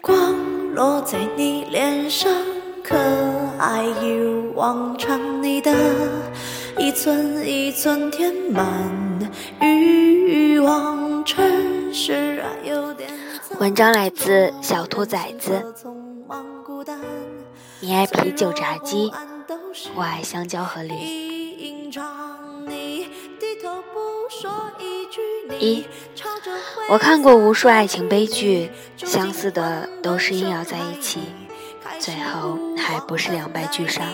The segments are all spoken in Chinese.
光落在你脸上，可爱一如往常，你的一寸一寸填满欲望城市啊，有点文章来自小兔崽子。你爱啤酒炸鸡，我爱香蕉和驴。一一，我看过无数爱情悲剧，相似的都是硬要在一起，最后还不是两败俱伤。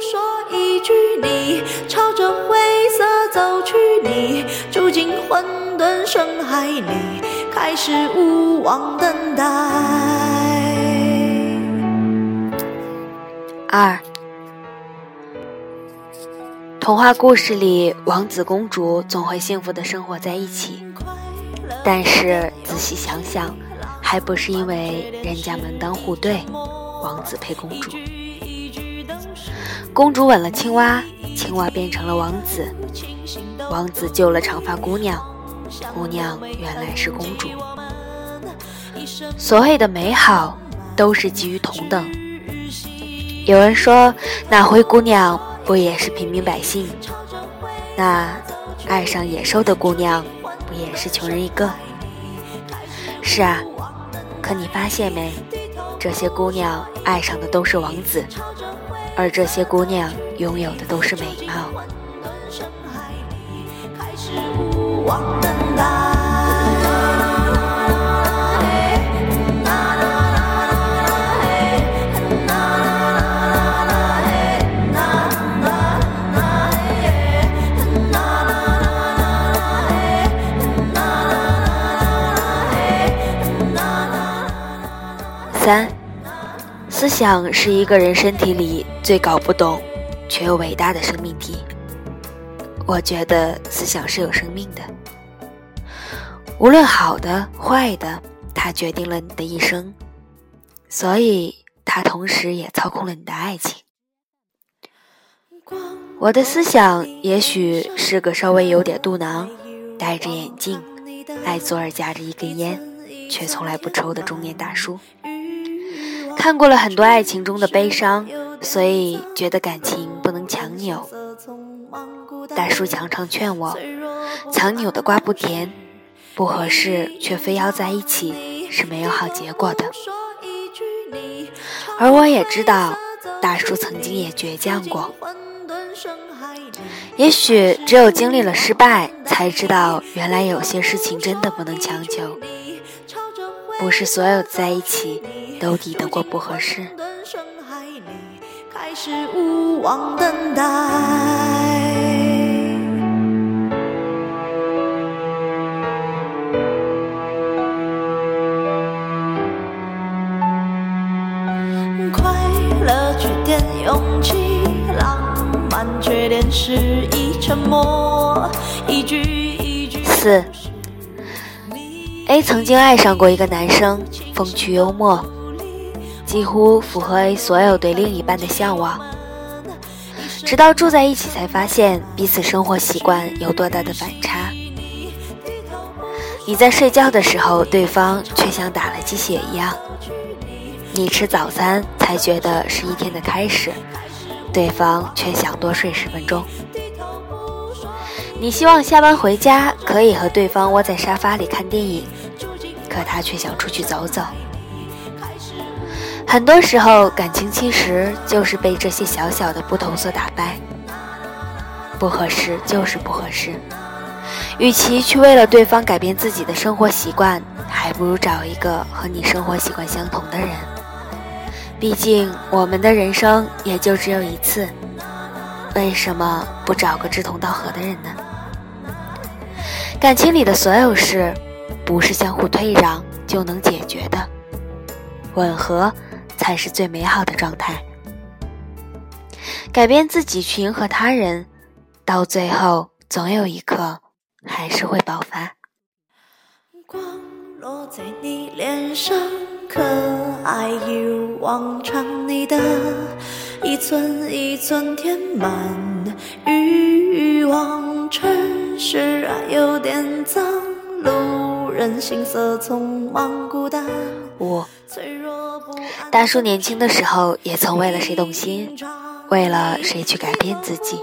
说一句，你朝着灰色走去，你住进混沌深海里，开始无望等待。二，童话故事里，王子公主总会幸福的生活在一起，但是仔细想想，还不是因为人家门当户对，王子配公主。公主吻了青蛙，青蛙变成了王子，王子救了长发姑娘，姑娘原来是公主。所谓的美好，都是基于同等。有人说，那灰姑娘不也是平民百姓？那爱上野兽的姑娘，不也是穷人一个？是啊，可你发现没？这些姑娘爱上的都是王子，而这些姑娘拥有的都是美貌。三，思想是一个人身体里最搞不懂却又伟大的生命体。我觉得思想是有生命的，无论好的坏的，它决定了你的一生，所以它同时也操控了你的爱情。我的思想也许是个稍微有点肚囊、戴着眼镜、爱左耳夹着一根烟，却从来不抽的中年大叔。看过了很多爱情中的悲伤，所以觉得感情不能强扭。大叔常常劝我，强扭的瓜不甜，不合适却非要在一起是没有好结果的。而我也知道，大叔曾经也倔强过。也许只有经历了失败，才知道原来有些事情真的不能强求，不是所有在一起。都抵得过不合适。开始无望等待。快乐缺点勇气，浪漫缺点失意沉默，一句一句。四 A 曾经爱上过一个男生，风趣幽默。几乎符合 A 所有对另一半的向往，直到住在一起才发现彼此生活习惯有多大的反差。你在睡觉的时候，对方却像打了鸡血一样；你吃早餐才觉得是一天的开始，对方却想多睡十分钟。你希望下班回家可以和对方窝在沙发里看电影，可他却想出去走走。很多时候，感情其实就是被这些小小的不同所打败。不合适就是不合适，与其去为了对方改变自己的生活习惯，还不如找一个和你生活习惯相同的人。毕竟，我们的人生也就只有一次，为什么不找个志同道合的人呢？感情里的所有事，不是相互退让就能解决的，吻合。才是最美好的状态。改变自己去迎合他人，到最后总有一刻还是会爆发。光落在你脸上，可爱一如往常，你的一寸一寸填满欲望城市啊，有点脏路。人行色匆忙孤单。五，大叔年轻的时候也曾为了谁动心，为了谁去改变自己，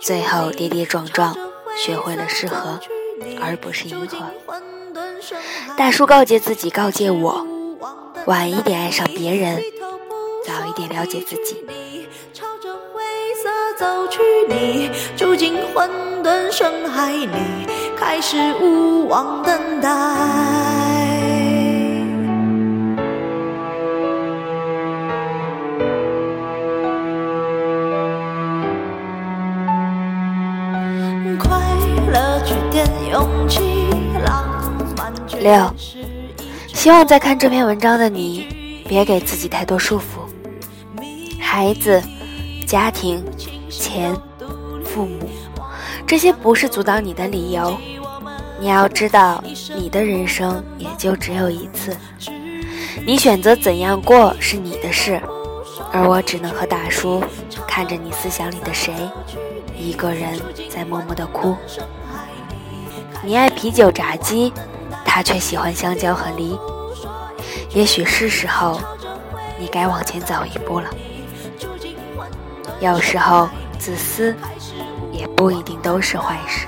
最后跌跌撞撞，学会了适合，而不是迎合。大叔告诫自己，告诫我，晚一点爱上别人，早一点了解自己。走去，你住进混沌深海里，开始无望等待。快乐缺点勇气，浪漫六，希望在看这篇文章的你，别给自己太多束缚。孩子，家庭。钱、父母，这些不是阻挡你的理由。你要知道，你的人生也就只有一次，你选择怎样过是你的事，而我只能和大叔看着你思想里的谁，一个人在默默的哭。你爱啤酒炸鸡，他却喜欢香蕉和梨。也许是时候，你该往前走一步了。有时候。自私也不一定都是坏事。